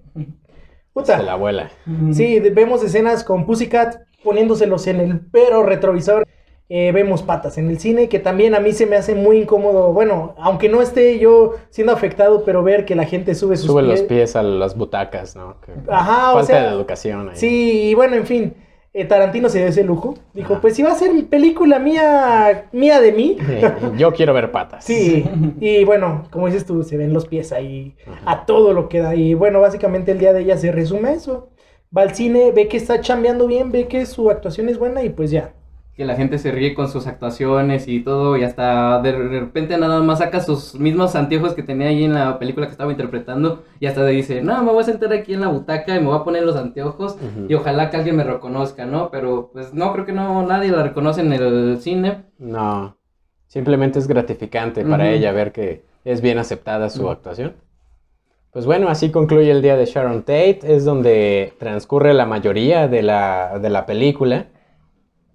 Puta. Se la abuela. Sí, vemos escenas con Pussycat poniéndoselos en el pero retrovisor. Eh, vemos patas en el cine, que también a mí se me hace muy incómodo. Bueno, aunque no esté yo siendo afectado, pero ver que la gente sube sus Sube los pies. a las butacas, ¿no? Que- Ajá, o Falta sea, de educación ahí. Sí, y bueno, en fin. eh, Tarantino se dio ese lujo. Dijo, pues si va a ser película mía, mía de mí. Yo quiero ver patas. Sí, y bueno, como dices tú, se ven los pies ahí a todo lo que da. Y bueno, básicamente el día de ella se resume a eso. Va al cine, ve que está chambeando bien, ve que su actuación es buena y pues ya. Que la gente se ríe con sus actuaciones y todo, y hasta de repente nada más saca sus mismos anteojos que tenía ahí en la película que estaba interpretando, y hasta dice, no, me voy a sentar aquí en la butaca y me voy a poner los anteojos, y ojalá que alguien me reconozca, ¿no? Pero pues no, creo que no, nadie la reconoce en el cine. No, simplemente es gratificante para ella ver que es bien aceptada su actuación. Pues bueno, así concluye el día de Sharon Tate, es donde transcurre la mayoría de la, de la película.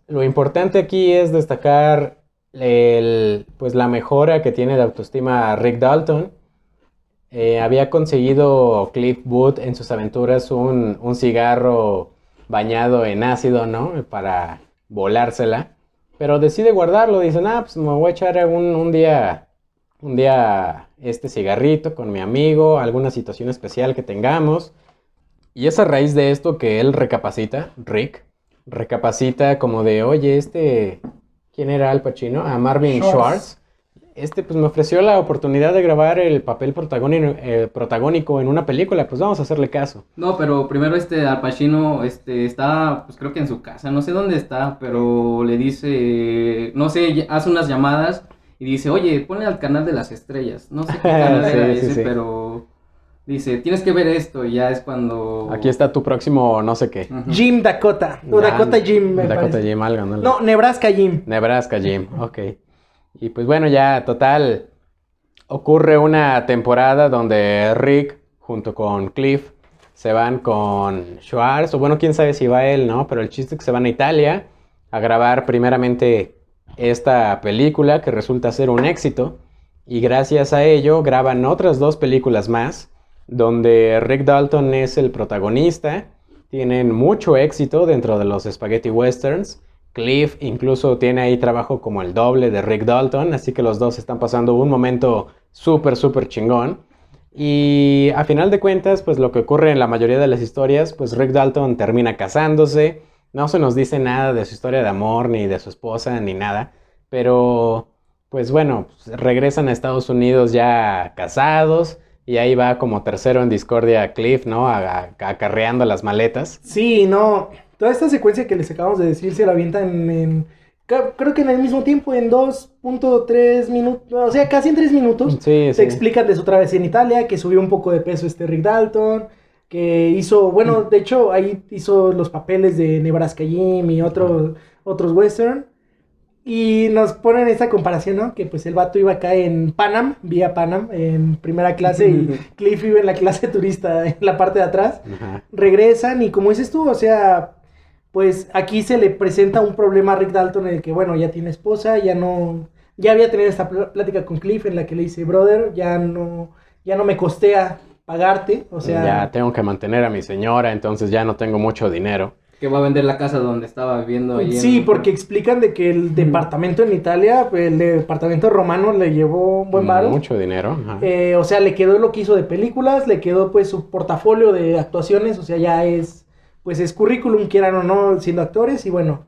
Lo importante aquí es destacar el, pues la mejora que tiene de autoestima Rick Dalton. Eh, había conseguido Cliff Booth en sus aventuras un, un cigarro bañado en ácido, ¿no? Para volársela. Pero decide guardarlo, dice, ah, pues me voy a echar un, un día, un día este cigarrito con mi amigo, alguna situación especial que tengamos. Y es a raíz de esto que él recapacita, Rick, recapacita como de, oye, este, ¿quién era Al Pacino? A Marvin Schwartz. Schwartz. Este, pues me ofreció la oportunidad de grabar el papel protagónico, eh, protagónico en una película, pues vamos a hacerle caso. No, pero primero este Al Pacino este, está, pues creo que en su casa, no sé dónde está, pero le dice, no sé, hace unas llamadas y dice, oye, ponle al canal de las estrellas. No sé qué canal Sí, era sí, ese, sí. pero dice, tienes que ver esto y ya es cuando... Aquí está tu próximo no sé qué. Jim Dakota. O Dakota Jim, me Dakota parece. Jim, algo, ¿no? No, Nebraska Jim. Nebraska Jim, ok. Y pues bueno, ya total, ocurre una temporada donde Rick junto con Cliff se van con Schwartz, o bueno, quién sabe si va él, ¿no? Pero el chiste es que se van a Italia a grabar primeramente esta película que resulta ser un éxito y gracias a ello graban otras dos películas más donde Rick Dalton es el protagonista, tienen mucho éxito dentro de los spaghetti westerns. Cliff incluso tiene ahí trabajo como el doble de Rick Dalton, así que los dos están pasando un momento súper, súper chingón. Y a final de cuentas, pues lo que ocurre en la mayoría de las historias, pues Rick Dalton termina casándose, no se nos dice nada de su historia de amor, ni de su esposa, ni nada, pero pues bueno, pues, regresan a Estados Unidos ya casados, y ahí va como tercero en discordia Cliff, ¿no? Acarreando las maletas. Sí, no. Toda esta secuencia que les acabamos de decir se la avientan en. Creo que en el mismo tiempo, en 2.3 minutos. O sea, casi en 3 minutos. Sí, Se sí. explican de su travesía en Italia, que subió un poco de peso este Rick Dalton, que hizo, bueno, de hecho ahí hizo los papeles de Nebraska Jim y otros, otros western. Y nos ponen esta comparación, ¿no? Que pues el vato iba acá en Panam, vía Panam, en primera clase, y Cliff iba en la clase turista, en la parte de atrás Ajá. regresan y como dices tú, o sea, pues aquí se le presenta un problema a Rick Dalton en el que, bueno, ya tiene esposa, ya no, ya había tenido esta pl- plática con Cliff en la que le dice, brother, ya no, ya no me costea pagarte, o sea, ya tengo que mantener a mi señora, entonces ya no tengo mucho dinero. Que va a vender la casa donde estaba viviendo ahí. en- sí, porque explican de que el departamento en Italia, el departamento romano le llevó un buen varo. Mucho dinero. Eh, o sea, le quedó lo que hizo de películas, le quedó pues su portafolio de actuaciones, o sea, ya es, pues es currículum, quieran o no, siendo actores, y bueno,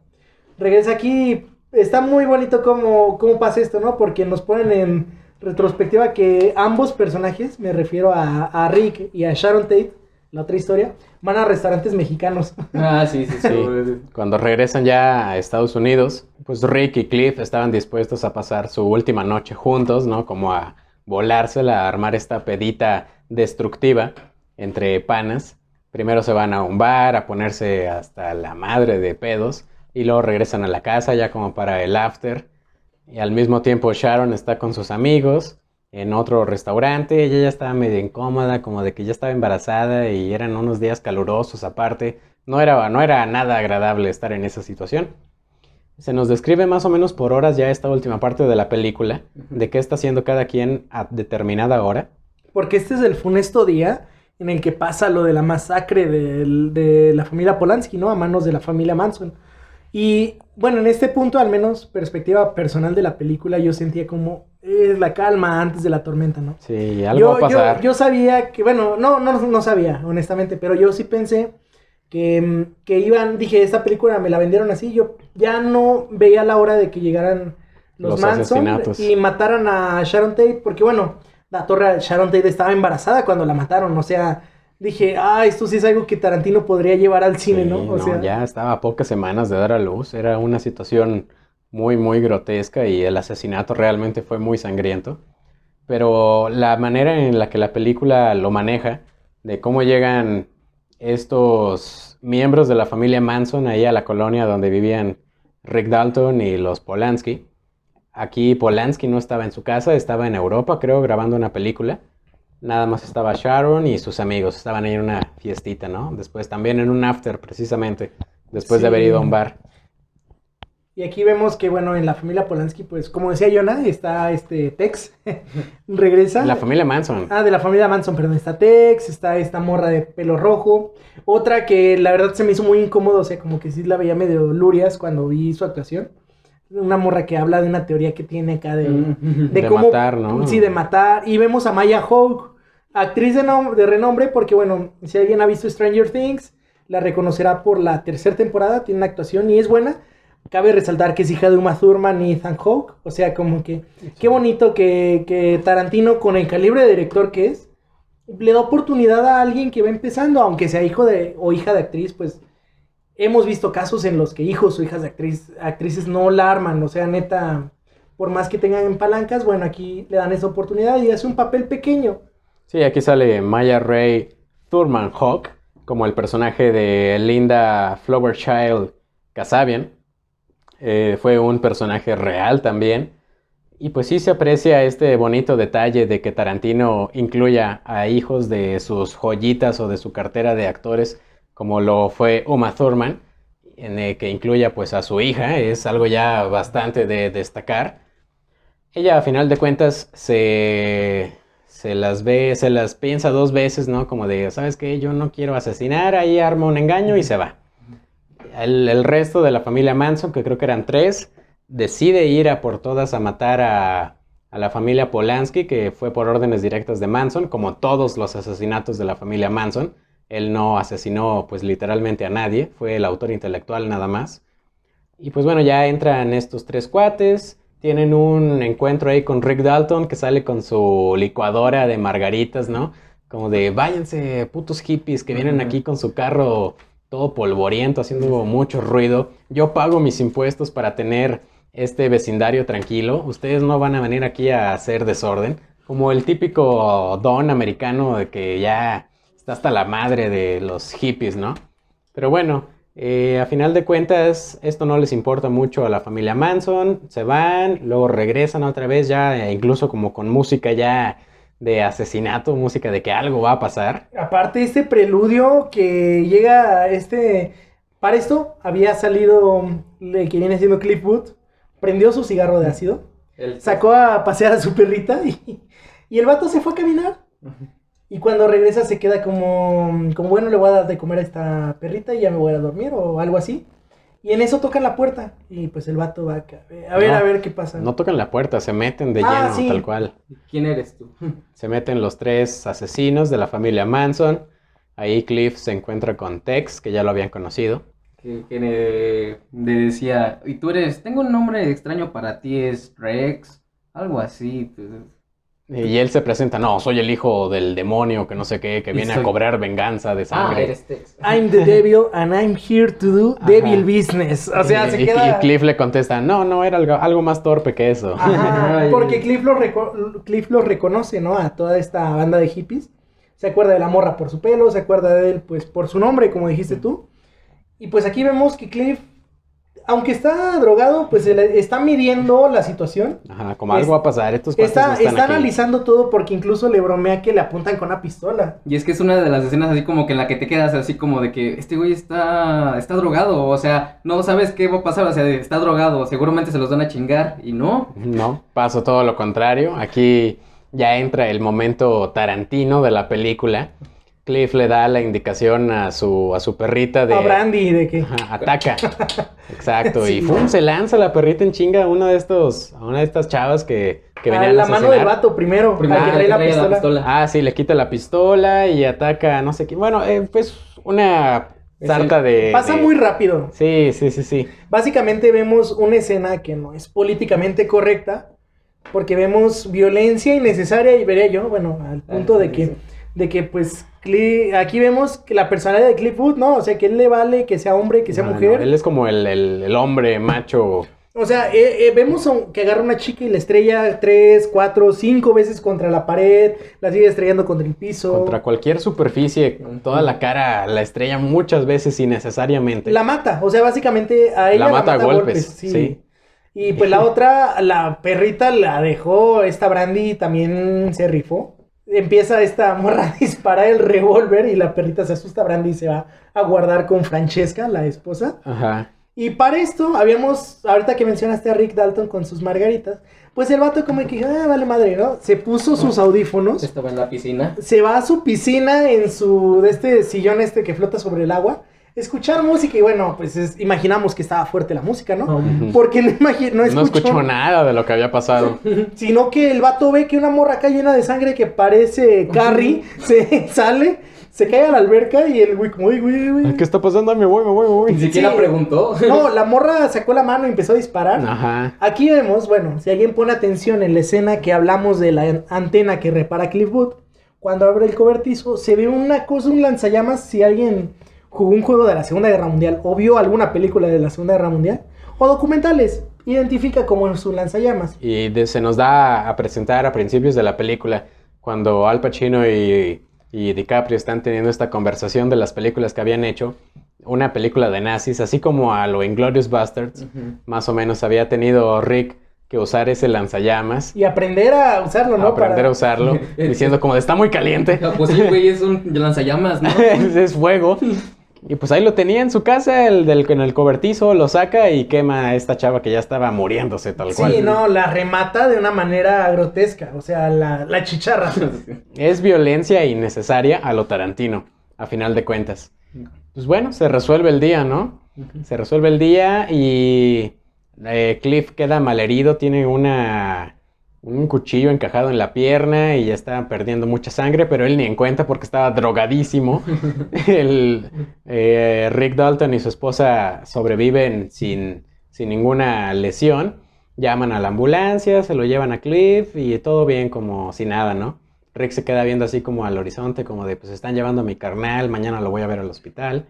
regresa aquí, está muy bonito cómo, cómo pasa esto, ¿no? Porque nos ponen en retrospectiva que ambos personajes, me refiero a, a Rick y a Sharon Tate, la otra historia, van a restaurantes mexicanos. Ah, sí, sí, sí. Sí. Cuando regresan ya a Estados Unidos, pues Rick y Cliff estaban dispuestos a pasar su última noche juntos, ¿no? Como a volársela, a armar esta pedita destructiva entre panas. Primero se van a un bar a ponerse hasta la madre de pedos y luego regresan a la casa ya como para el after. Y al mismo tiempo Sharon está con sus amigos en otro restaurante. Ella ya estaba medio incómoda, como de que ya estaba embarazada y eran unos días calurosos aparte. No era, no era nada agradable estar en esa situación. Se nos describe más o menos por horas ya esta última parte de la película, de qué está haciendo cada quien a determinada hora. Porque este es el funesto día en el que pasa lo de la masacre del- de la familia Polanski, ¿no? A manos de la familia Manson. Y bueno, en este punto, al menos perspectiva personal de la película, yo sentía como es la calma antes de la tormenta, ¿no? Sí, algo yo, va a pasar. Yo, yo sabía que, bueno, no, no, no sabía, honestamente, pero yo sí pensé que, mm, que iban, dije, esta película me la vendieron así, yo ya no veía la hora de que llegaran los, Los Manson asesinatos. y mataran a Sharon Tate, porque bueno, la torre Sharon Tate estaba embarazada cuando la mataron, o sea, dije, ah, esto sí es algo que Tarantino podría llevar al cine, Sí, ¿no? O sea, ya estaba a pocas semanas de dar a luz. Era una situación muy, muy grotesca y el asesinato realmente fue muy sangriento. Pero la manera en la que la película lo maneja, de cómo llegan estos miembros de la familia Manson ahí a la colonia donde vivían Rick Dalton y los Polanski. Aquí Polanski no estaba en su casa, estaba en Europa, creo, grabando una película. Nada más estaba Sharon y sus amigos, estaban ahí en una fiestita, ¿no? Después también en un after, precisamente, después de haber ido a un bar. Y aquí vemos que, bueno, en la familia Polanski, pues, como decía Jonah, está este Tex, regresa. La familia Manson. Ah, de la familia Manson, perdón, está Tex, está esta morra de pelo rojo. Otra que la verdad se me hizo muy incómodo, o sea, como que sí la veía medio lurias cuando vi su actuación. Una morra que habla de una teoría que tiene acá de, Mm. de De cómo... matar, ¿no? Sí, de matar. Y vemos a Maya Hawke, actriz de, de renombre, porque bueno, si alguien ha visto Stranger Things, la reconocerá por la tercera temporada, tiene una actuación y es buena. Cabe resaltar que es hija de Uma Thurman y Ethan Hawke, o sea, como que qué bonito que, que Tarantino, con el calibre de director que es, le da oportunidad a alguien que va empezando, aunque sea hijo de o hija de actriz, pues hemos visto casos en los que hijos o hijas de actriz, actrices no la arman, o sea, neta, por más que tengan palancas, bueno, aquí le dan esa oportunidad y hace un papel pequeño. Sí, aquí sale Maya Ray Thurman Hawk como el personaje de Linda Flowerchild Kasabian. Eh, fue un personaje real también. Y pues sí se aprecia este bonito detalle de que Tarantino incluya a hijos de sus joyitas o de su cartera de actores, como lo fue Uma Thurman, en el que incluya pues a su hija, es algo ya bastante de destacar. Ella a final de cuentas se, se las ve, se las piensa dos veces, ¿no? Como de, ¿sabes qué? Yo no quiero asesinar, ahí arma un engaño y se va. El, el resto de la familia Manson, que creo que eran tres, decide ir a por todas a matar a, a la familia Polanski, que fue por órdenes directas de Manson, como todos los asesinatos de la familia Manson. Él no asesinó pues literalmente a nadie, fue el autor intelectual nada más. Y pues bueno, ya entran estos tres cuates, tienen un encuentro ahí con Rick Dalton que sale con su licuadora de margaritas, ¿no? Como de váyanse, putos hippies que vienen aquí con su carro todo polvoriento, haciendo mucho ruido. Yo pago mis impuestos para tener este vecindario tranquilo. Ustedes no van a venir aquí a hacer desorden. Como el típico don americano de que ya está hasta la madre de los hippies, ¿no? Pero bueno, eh, a final de cuentas, esto no les importa mucho a la familia Manson. Se van, luego regresan otra vez, ya eh, incluso como con música ya de asesinato, música de que algo va a pasar. Aparte, este preludio que llega a este. Para esto había salido el que viene siendo Cliff Booth, prendió su cigarro de ácido, El- sacó a pasear a su perrita y, y el vato se fue a caminar. Y cuando regresa se queda como, como, bueno, le voy a dar de comer a esta perrita y ya me voy a dormir o algo así. Y en eso tocan la puerta y pues el vato va acá. A ver, No, a ver qué pasa. No tocan la puerta, se meten de Ah, lleno, sí. tal cual. ¿Quién eres tú? Se meten los tres asesinos de la familia Manson. Ahí Cliff se encuentra con Tex, que ya lo habían conocido. Que, que le, le decía, y tú eres, tengo un nombre extraño para ti, es Rex, algo así. pues, Y él se presenta, no, soy el hijo del demonio, que no sé qué, que viene a cobrar venganza de Ah, sangre. eres Tex. I'm the devil and I'm here to do Ajá. devil business. O sea, se y, queda. y Cliff le contesta, no, no, era algo, algo más torpe que eso. Ajá, porque Cliff lo, reco- Cliff lo reconoce, ¿no? A toda esta banda de hippies. Se acuerda de la morra por su pelo, se acuerda de él, pues, por su nombre, como dijiste tú. Y pues aquí vemos que Cliff, aunque está drogado, pues se le- está midiendo la situación. Ajá, como Es- algo va a pasar, estos Está, no están está aquí. analizando todo porque incluso le bromea que le apuntan con una pistola. Y es que es una de las escenas así como que en la que te quedas así como de que este güey está, está drogado, o sea, no sabes qué va a pasar, o sea, está drogado, seguramente se los van a chingar, y no. No, paso todo lo contrario. Aquí ya entra el momento tarantino de la película. Cliff le da la indicación a su, a su perrita de... A Brandy, de que. Ajá, ataca. Exacto. Y. ¡fum! se lanza la perrita en chinga a una de estos, a una de estas chavas que, que a venían a la mano del vato primero, Primero al que la pistola. Ah, sí, le quita la pistola y ataca a no sé qué. Bueno, eh, pues una sarta de... Pasa de- muy rápido. Sí, sí, sí, sí. Básicamente vemos una escena que no es políticamente correcta, porque vemos violencia innecesaria y veré yo, bueno, al punto Ah, de que, sí. De que pues aquí vemos que la personalidad de Cliffwood, ¿no? O sea, que él le vale que sea hombre, que sea No, no, mujer. él es como el, el- el hombre macho. O sea, eh, eh, vemos que agarra una chica y la estrella tres, cuatro, cinco veces contra la pared, la sigue estrellando contra el piso. Contra cualquier superficie, toda la cara la estrella muchas veces innecesariamente. La mata, o sea, básicamente a ella La mata a golpes, sí. Y pues la otra, la perrita la dejó, esta Brandy también se rifó. Empieza esta morra a disparar el revólver y la perrita se asusta, Brandy se va a guardar con Francesca, la esposa. Ajá. Y para esto, habíamos, ahorita que mencionaste a Rick Dalton con sus margaritas, pues el vato como que, ah, vale madre, ¿no? Se puso sus audífonos, Estaba en la piscina. se va a su piscina en su, de este sillón este que flota sobre el agua, escuchar música y bueno, pues es- imaginamos que estaba fuerte la música, ¿no? Porque no, no No escuchó, escuchó nada de lo que había pasado. sino que el vato ve que una morra acá llena de sangre que parece Carrie, se sale, se cae a la alberca y el güey como, uy, güey, güey. ¿Qué está pasando? Ay, Me voy, me voy, me Ni voy. siquiera Sí. preguntó. No, la morra sacó la mano y empezó a disparar. Ajá. Aquí vemos, bueno, si alguien pone atención en la escena que hablamos de la antena que repara Cliffwood, cuando abre el cobertizo, se ve una cosa, un lanzallamas, si alguien jugó un juego de la Segunda Guerra Mundial o vio alguna película de la Segunda Guerra Mundial, o documentales, identifica como su lanzallamas. Y de- se nos da a presentar a principios de la película, cuando Al Pacino y, y DiCaprio están teniendo esta conversación de las películas que habían hecho, una película de nazis, así como a lo Inglorious Bastards, Ujú. más o menos había tenido Rick que usar ese lanzallamas, Y aprender a usarlo, ¿no? aprender Para- a usarlo, diciendo como está muy caliente, Ah, Pues sí, güey, es un lanzallamas, ¿no? es, es fuego. Y pues ahí lo tenía en su casa, el del, en el cobertizo, lo saca y quema a esta chava que ya estaba muriéndose tal cual. Sí, no, la remata de una manera grotesca, o sea, la, la chicharra. Es violencia innecesaria a lo Tarantino, a final de cuentas. Pues bueno, se resuelve el día, ¿no? Se resuelve el día y eh, Cliff queda malherido, tiene una, un cuchillo encajado en la pierna y ya está perdiendo mucha sangre, pero él ni en cuenta porque estaba drogadísimo. El, eh, Rick Dalton y su esposa sobreviven sin, sin ninguna lesión. Llaman a la ambulancia, se lo llevan a Cliff y todo bien como si nada, ¿no? Rick se queda viendo así como al horizonte, como de, pues están llevando a mi carnal, mañana lo voy a ver al hospital.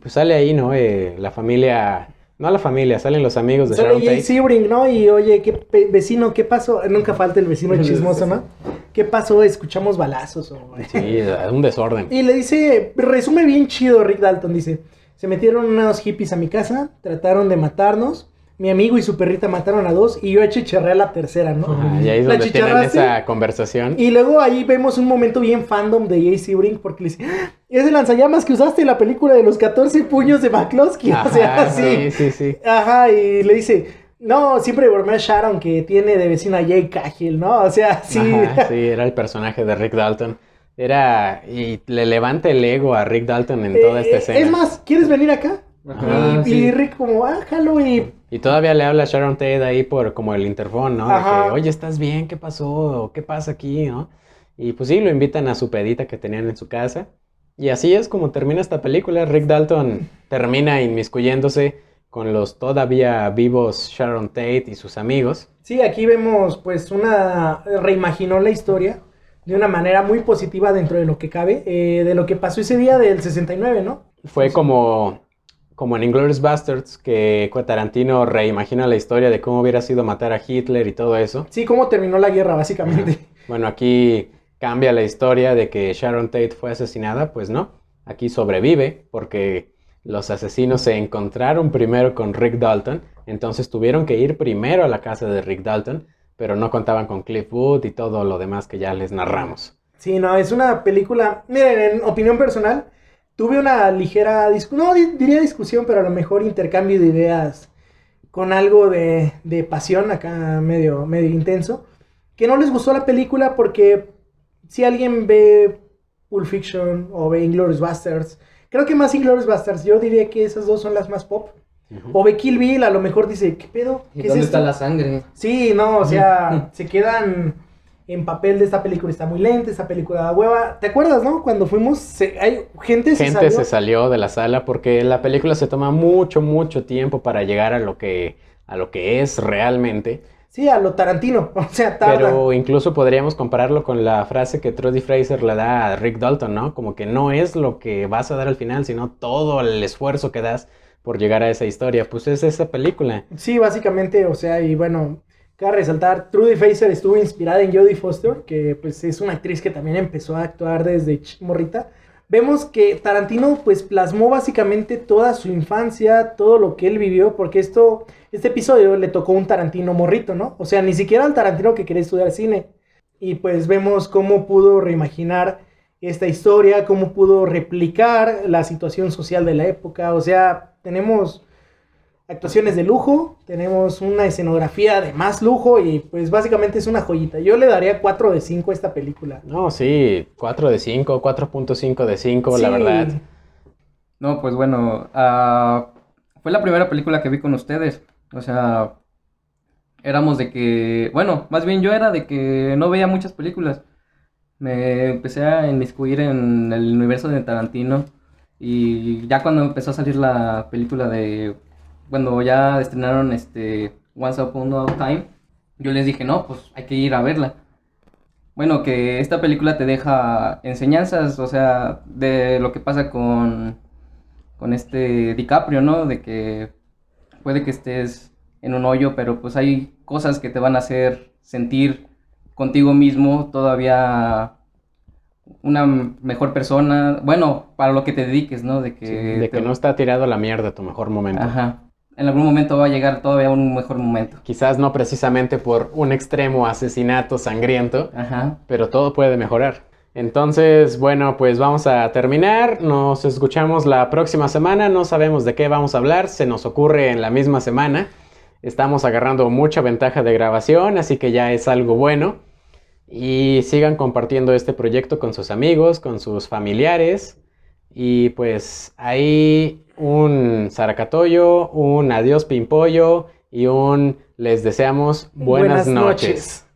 Pues sale ahí, ¿no? Eh, la familia, no la familia, salen los amigos de Sale Sharon Jay Tate. Sebring, ¿no? Y oye, ¿qué pe- vecino, qué pasó? Nunca falta el vecino chismoso, ¿no? ¿Qué pasó? Escuchamos balazos. o- Sí, es un desorden. Y le dice, resume bien chido Rick Dalton, dice, se metieron unos hippies a mi casa, trataron de matarnos, mi amigo y su perrita mataron a dos y yo achicharré a la tercera, ¿no? Y ahí es La donde tienen esa conversación. Y luego ahí vemos un momento bien fandom de Jay Sebring porque le dice, "Ah, es el lanzallamas que usaste en la película de los 14 puños de McCloskey, o sea, así. sí, sí, sí. Ajá, y le dice, no, siempre bromea a Sharon que tiene de vecina a Jay Cahill, ¿no? O sea, sí. Ajá, sí, era el personaje de Rick Dalton. Era, y le levanta el ego a Rick Dalton en toda esta Eh, escena. Es más, ¿quieres venir acá? Ajá, y, sí. y Rick como, ah, jalo, y Y todavía le habla a Sharon Tate ahí por como el interfón, ¿no? De que, oye, ¿estás bien? ¿Qué pasó? ¿O ¿Qué pasa aquí? ¿no? Y pues sí, lo invitan a su pedita que tenían en su casa. Y así es como termina esta película. Rick Dalton termina inmiscuyéndose con los todavía vivos Sharon Tate y sus amigos. Sí, aquí vemos pues una, reimaginó la historia de una manera muy positiva dentro de lo que cabe, eh, de lo que pasó ese día del 69, ¿no? Fue como, como en Inglourious Basterds, que Tarantino reimagina la historia de cómo hubiera sido matar a Hitler y todo eso. Sí, cómo terminó la guerra, básicamente. Bueno, aquí cambia la historia de que Sharon Tate fue asesinada, pues no. Aquí sobrevive porque los asesinos se encontraron primero con Rick Dalton, entonces tuvieron que ir primero a la casa de Rick Dalton, pero no contaban con Cliff Booth y todo lo demás que ya les narramos. Sí, no, es una película, miren, en opinión personal, tuve una ligera discusión, no di- diría discusión, pero a lo mejor intercambio de ideas con algo de, de pasión acá medio, medio intenso, que no les gustó la película porque si alguien ve Pulp Fiction o ve Inglourious Basterds, creo que más Inglourious Basterds, yo diría que esas dos son las más pop. O ve Kill Bill, a lo mejor dice, ¿qué pedo? ¿Y ¿Qué es dónde esto?". está la sangre? Sí, no, o sea, se quedan en papel de esta película está muy lenta, esta película da hueva. ¿Te acuerdas, no? Cuando fuimos, se- hay gente, se Gente salió. se salió de la sala porque la película se toma mucho, mucho tiempo para llegar a lo que, a lo que es realmente. Sí, a lo Tarantino, o sea, tarda. Pero incluso podríamos compararlo con la frase que Trudy Fraser le da a Rick Dalton, ¿no? Como que no es lo que vas a dar al final, sino todo el esfuerzo que das por llegar a esa historia. Pues es esa película. Sí, básicamente, o sea, y bueno, cabe resaltar, Trudy Fraser estuvo inspirada en Jodie Foster, que pues es una actriz que también empezó a actuar desde morrita. Vemos que Tarantino pues plasmó básicamente toda su infancia, todo lo que él vivió, porque esto, este episodio le tocó un Tarantino morrito, ¿no? O sea, ni siquiera al Tarantino que quería estudiar cine. Y pues vemos cómo pudo reimaginar esta historia, cómo pudo replicar la situación social de la época. O sea, tenemos actuaciones de lujo, tenemos una escenografía de más lujo y pues básicamente es una joyita. Yo le daría 4 de 5 a esta película. No, sí, 4 de 5, 4.5 de 5, la verdad. No, pues bueno, ah, fue la primera película que vi con ustedes. O sea, éramos de que, bueno, más bien yo era de que no veía muchas películas. Me empecé a inmiscuir en el universo de Tarantino y ya cuando empezó a salir la película de, bueno, ya estrenaron este Once Upon a Time, yo les dije, no, pues hay que ir a verla. Bueno, que esta película te deja enseñanzas, o sea, de lo que pasa con, con este DiCaprio, ¿no? De que puede que estés en un hoyo, pero pues hay cosas que te van a hacer sentir contigo mismo todavía una mejor persona. Bueno, para lo que te dediques, ¿no? De que, Sí, de que no está tirado a la mierda tu mejor momento. Ajá. En algún momento va a llegar todavía un mejor momento. Quizás no precisamente por un extremo asesinato sangriento, Ajá. pero todo puede mejorar. Entonces, bueno, pues vamos a terminar. Nos escuchamos la próxima semana. No sabemos de qué vamos a hablar. Se nos ocurre en la misma semana. Estamos agarrando mucha ventaja de grabación, así que ya es algo bueno. Y sigan compartiendo este proyecto con sus amigos, con sus familiares. Y pues ahí un zaracatoyo, un adiós pimpollo y un les deseamos buenas, noches.